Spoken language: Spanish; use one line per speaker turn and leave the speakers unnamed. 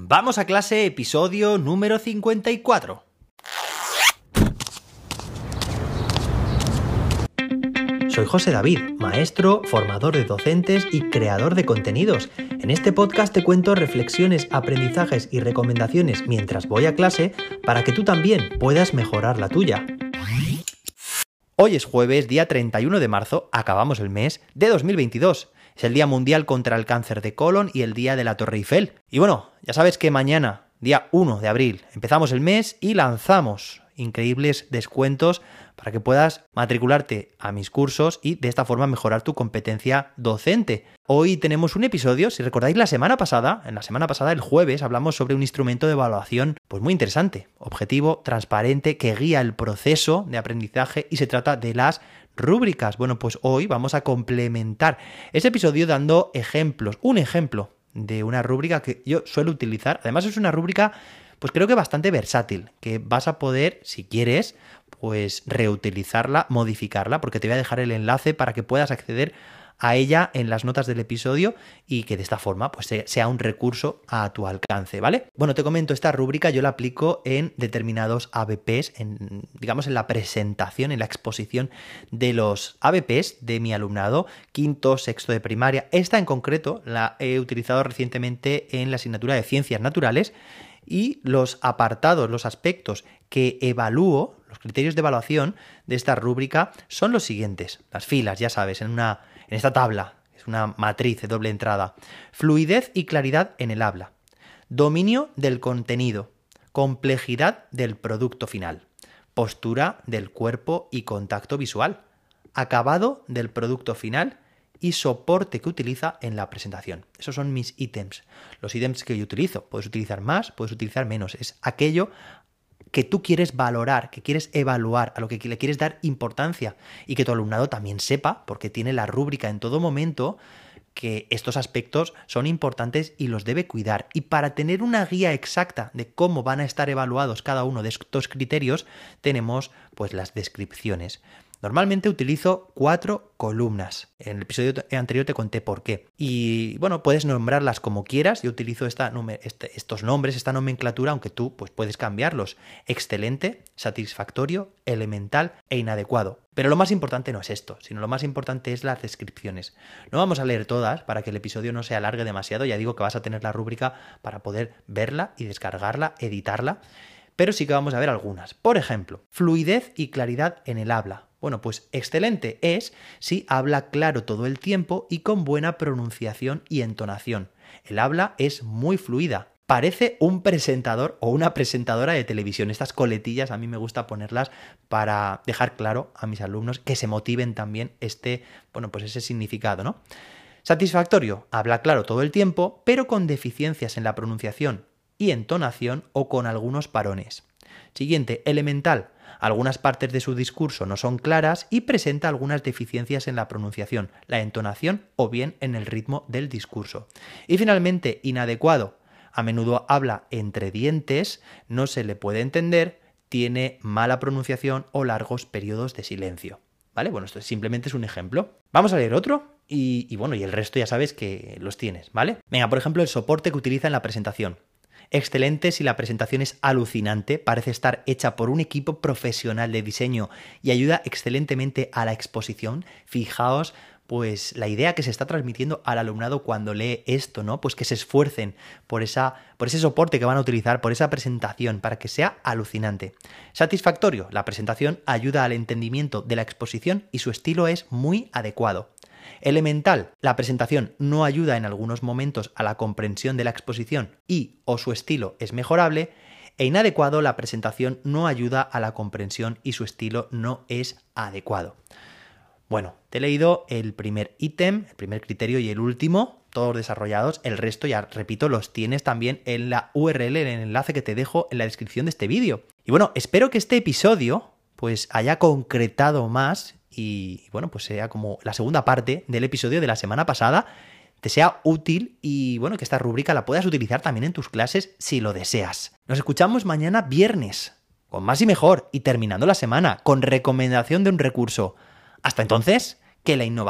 Vamos a clase, episodio número 54. Soy José David, maestro, formador de docentes y creador de contenidos. En este podcast te cuento reflexiones, aprendizajes y recomendaciones mientras voy a clase para que tú también puedas mejorar la tuya. Hoy es jueves, día 31 de marzo, acabamos el mes de 2022. Es el Día Mundial contra el Cáncer de Colon y el Día de la Torre Eiffel. Y bueno, ya sabes que mañana, día 1 de abril, empezamos el mes y lanzamos increíbles descuentos para que puedas matricularte a mis cursos y de esta forma mejorar tu competencia docente. Hoy tenemos un episodio, si recordáis la semana pasada, en la semana pasada, el jueves, hablamos sobre un instrumento de evaluación pues muy interesante, objetivo, transparente, que guía el proceso de aprendizaje y se trata de las rúbricas. Bueno, pues hoy vamos a complementar ese episodio dando ejemplos, un ejemplo de una rúbrica que yo suelo utilizar. Además es una rúbrica pues creo que bastante versátil, que vas a poder, si quieres, pues reutilizarla, modificarla, porque te voy a dejar el enlace para que puedas acceder a ella en las notas del episodio y que de esta forma pues sea un recurso a tu alcance, ¿vale? Bueno, te comento, esta rúbrica yo la aplico en determinados ABPs, en, digamos en la presentación, en la exposición de los ABPs de mi alumnado, quinto, sexto de primaria. Esta en concreto la he utilizado recientemente en la asignatura de ciencias naturales y los apartados, los aspectos que evalúo, los criterios de evaluación de esta rúbrica son los siguientes. Las filas, ya sabes, en, una, en esta tabla, es una matriz de doble entrada. Fluidez y claridad en el habla. Dominio del contenido. Complejidad del producto final. Postura del cuerpo y contacto visual. Acabado del producto final y soporte que utiliza en la presentación. Esos son mis ítems. Los ítems que yo utilizo. Puedes utilizar más, puedes utilizar menos. Es aquello que tú quieres valorar, que quieres evaluar, a lo que le quieres dar importancia y que tu alumnado también sepa, porque tiene la rúbrica en todo momento, que estos aspectos son importantes y los debe cuidar. Y para tener una guía exacta de cómo van a estar evaluados cada uno de estos criterios, tenemos pues las descripciones. Normalmente utilizo cuatro columnas. En el episodio anterior te conté por qué. Y bueno, puedes nombrarlas como quieras. Yo utilizo este, estos nombres, esta nomenclatura, aunque tú pues, puedes cambiarlos. Excelente, satisfactorio, elemental e inadecuado. Pero lo más importante no es esto, sino lo más importante es las descripciones. No vamos a leer todas para que el episodio no se alargue demasiado. Ya digo que vas a tener la rúbrica para poder verla y descargarla, editarla pero sí que vamos a ver algunas. Por ejemplo, fluidez y claridad en el habla. Bueno, pues excelente es si habla claro todo el tiempo y con buena pronunciación y entonación. El habla es muy fluida. Parece un presentador o una presentadora de televisión. Estas coletillas a mí me gusta ponerlas para dejar claro a mis alumnos que se motiven también este, bueno, pues ese significado, ¿no? Satisfactorio, habla claro todo el tiempo, pero con deficiencias en la pronunciación y entonación o con algunos parones. Siguiente, elemental. Algunas partes de su discurso no son claras y presenta algunas deficiencias en la pronunciación, la entonación o bien en el ritmo del discurso. Y finalmente, inadecuado. A menudo habla entre dientes, no se le puede entender, tiene mala pronunciación o largos periodos de silencio. ¿Vale? Bueno, esto simplemente es un ejemplo. Vamos a leer otro y, bueno, y el resto ya sabes que los tienes, ¿vale? Venga, por ejemplo, el soporte que utiliza en la presentación. Excelente si la presentación es alucinante, parece estar hecha por un equipo profesional de diseño y ayuda excelentemente a la exposición. Fijaos pues la idea que se está transmitiendo al alumnado cuando lee esto, ¿no? Pues que se esfuercen por esa por ese soporte que van a utilizar, por esa presentación para que sea alucinante. Satisfactorio, la presentación ayuda al entendimiento de la exposición y su estilo es muy adecuado. Elemental, la presentación no ayuda en algunos momentos a la comprensión de la exposición y o su estilo es mejorable, e inadecuado, la presentación no ayuda a la comprensión y su estilo no es adecuado. Bueno, te he leído el primer ítem, el primer criterio y el último, todos desarrollados. El resto, ya repito, los tienes también en la URL, en el enlace que te dejo en la descripción de este vídeo. Y bueno, espero que este episodio pues haya concretado más y bueno, pues sea como la segunda parte del episodio de la semana pasada, te sea útil y bueno, que esta rúbrica la puedas utilizar también en tus clases si lo deseas. Nos escuchamos mañana viernes, con más y mejor, y terminando la semana, con recomendación de un recurso. Hasta entonces, que la innovación